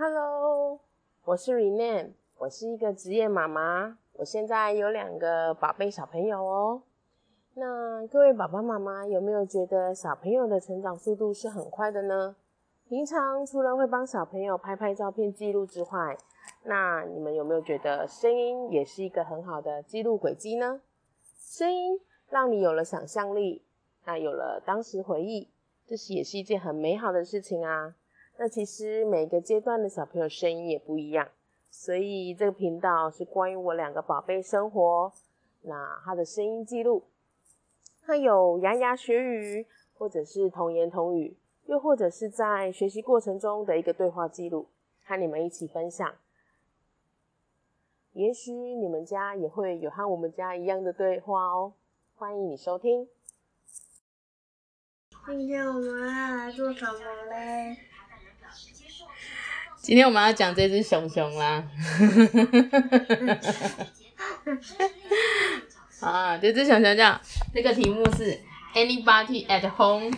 Hello，我是 Rene，我是一个职业妈妈，我现在有两个宝贝小朋友哦。那各位爸爸妈妈有没有觉得小朋友的成长速度是很快的呢？平常除了会帮小朋友拍拍照片记录之外，那你们有没有觉得声音也是一个很好的记录轨迹呢？声音让你有了想象力，那有了当时回忆，这是也是一件很美好的事情啊。那其实每个阶段的小朋友声音也不一样，所以这个频道是关于我两个宝贝生活，那他的声音记录，他有牙牙学语，或者是童言童语，又或者是在学习过程中的一个对话记录，和你们一起分享。也许你们家也会有和我们家一样的对话哦，欢迎你收听。今天我们要来做什么嘞？今天我们要讲这只熊熊啦，啊，这只熊熊叫这个题目是 Anybody at home?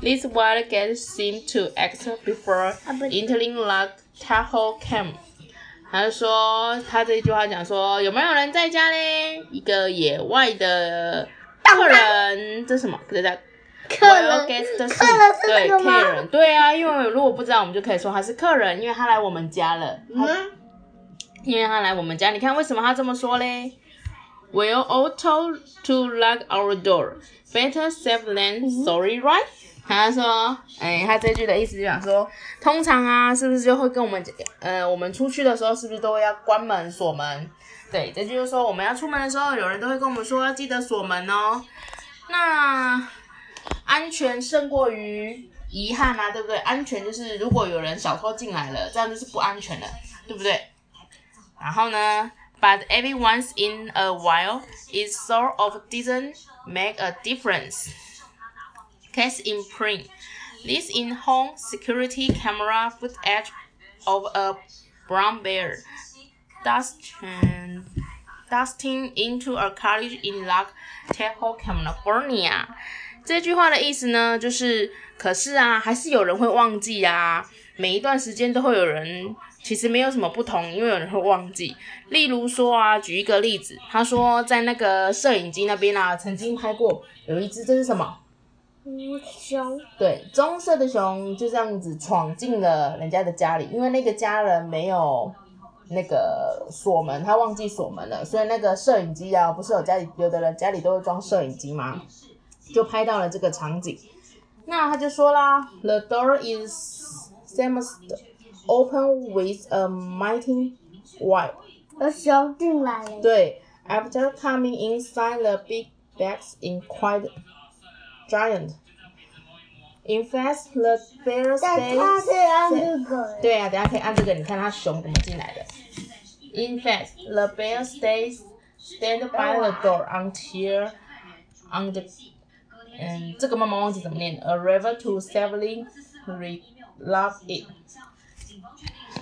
This wild cat seemed to act before entering Lake Tahoe camp. 他就说，他这一句话讲说，有没有人在家嘞？一个野外的客人，这什么？这叫客人 guest 客人是对客人，对啊，因为如果不知道，我们就可以说他是客人，因为他来我们家了。嗯，因为他来我们家，你看为什么他这么说嘞？We're all told to lock our door. Better safe than sorry, right? 他说，哎，他这句的意思就想说，通常啊，是不是就会跟我们，呃，我们出去的时候，是不是都要关门锁门？对，这句就是说，我们要出门的时候，有人都会跟我们说要记得锁门哦。那安全胜过于遗憾啊，对不对？安全就是如果有人小偷进来了，这样就是不安全了，对不对？然后呢，But every once in a while, it sort of doesn't make a difference. Case in point, this in-home security camera footage of a brown bear dusting, dusting into a cottage in Lake Tahoe, California. 这句话的意思呢，就是可是啊，还是有人会忘记啊。每一段时间都会有人，其实没有什么不同，因为有人会忘记。例如说啊，举一个例子，他说在那个摄影机那边啊，曾经拍过有一只，这是什么？熊，对，棕色的熊就这样子闯进了人家的家里，因为那个家人没有那个锁门，他忘记锁门了，所以那个摄影机啊，不是有家里有的人家里都会装摄影机吗？就拍到了这个场景。那他就说啦，The door is smashed open with a mighty wide。有熊进来了。对，after coming inside the big bags in quite giant. In fact, the bear 但 stays. 他是按这个，对啊，等一下可以按这个，你看它熊怎么进来的。In fact, the bear stays stand by the door until on the 嗯，这个妈妈忘记怎么念，a river to savely re love it。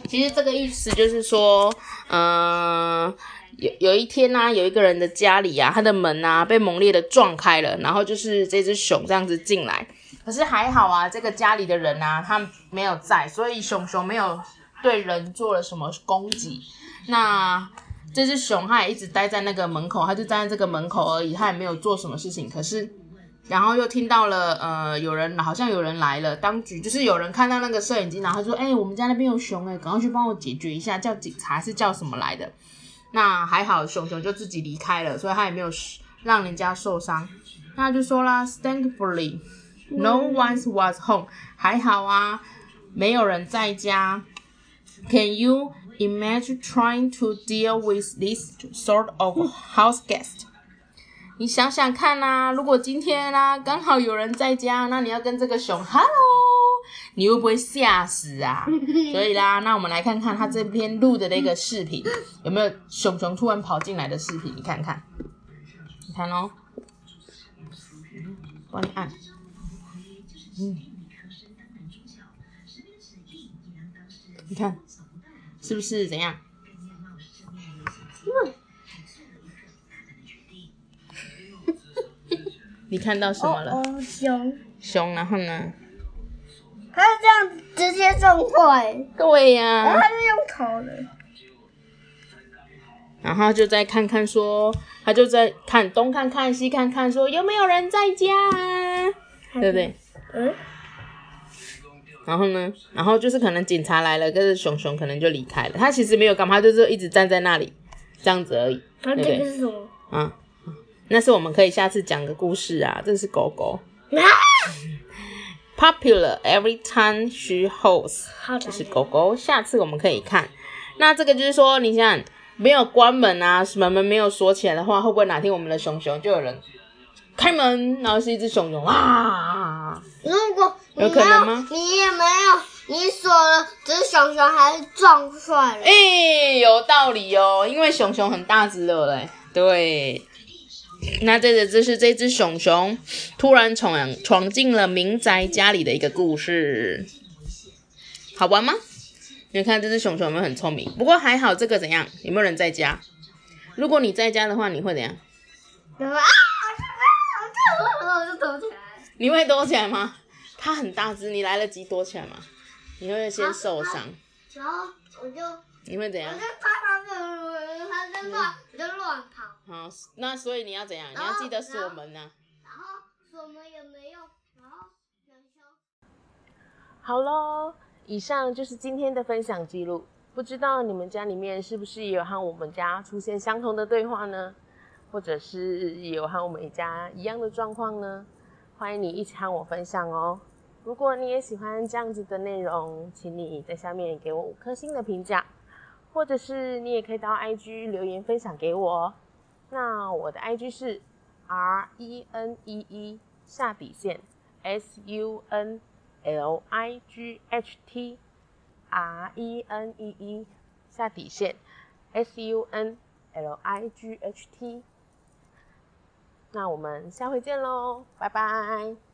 其实这个意思就是说，嗯、有有一天呢、有一个人的家里啊，他的门啊被猛烈的撞开了，然后就是这只熊这样子进来。可是还好啊，这个家里的人啊，他没有在，所以熊熊没有对人做了什么攻击。那这只熊它也一直待在那个门口，它就站在这个门口而已，它也没有做什么事情。可是，然后又听到了，呃，有人好像有人来了，当局就是有人看到那个摄影机，然后说：“哎、我们家那边有熊哎、赶快去帮我解决一下，叫警察是叫什么来的？”那还好，熊熊就自己离开了，所以他也没有让人家受伤。那就说啦，Thankfully, no one was home，还好啊，没有人在家。Can you imagine trying to deal with this sort of house guest？你想想看呐、如果今天啊刚好有人在家，那你要跟这个熊 hello，你会不会吓死啊？所以啦，那我们来看看他这边录的那个视频，有没有熊熊突然跑进来的视频？你看看，你看哦，帮你按，嗯，你看是不是怎样？你看到什么了？哦，熊，熊，然后呢？他这样直接撞撞坏，对呀、它是用头的。然后就再看看说，他就在看东看看西看看，说有没有人在家啊，对不对？嗯，然后呢，然后就是可能警察来了，可是熊熊可能就离开了。他其实没有干嘛，他就是一直站在那里这样子而已。那这个是什么？啊，那是我们可以下次讲个故事啊。这是狗狗啊，，popular every time she holds，好的这是狗狗。下次我们可以看。那这个就是说，你想没有关门啊，门门没有锁起来的话，会不会哪天我们的熊熊就有人开门，然后是一只熊熊啊？如果你有可能吗你也没有，你锁了，只是熊熊还是撞坏了。哎、有道理哦，因为熊熊很大只了嘞。对，那这个就是这只熊熊突然闯闯进了民宅家里的一个故事，好玩吗？你看这只熊熊有没有很聪明？不过还好，这个怎样？有没有人在家？如果你在家的话，你会怎样？啊，我就躲起来。你会躲起来吗？它很大只，你来得及躲起来吗？你会先受伤，然后我就你会怎样就乱我就乱跑，好，那所以你要怎样？你要记得锁门啊。然后锁门也没用，然后。好喽，以上就是今天的分享记录。不知道你们家里面是不是也有和我们家出现相同的对话呢？或者是也有和我们家一样的状况呢？欢迎你一起和我分享哦。如果你也喜欢这样子的内容，请你在下面给我五颗星的评价，或者是你也可以到 IG 留言分享给我。那我的 IG 是 R E N E E 下底线 S U N L I G H T R E N E E 下底线 S U N L I G H T。那我们下回见喽，拜拜。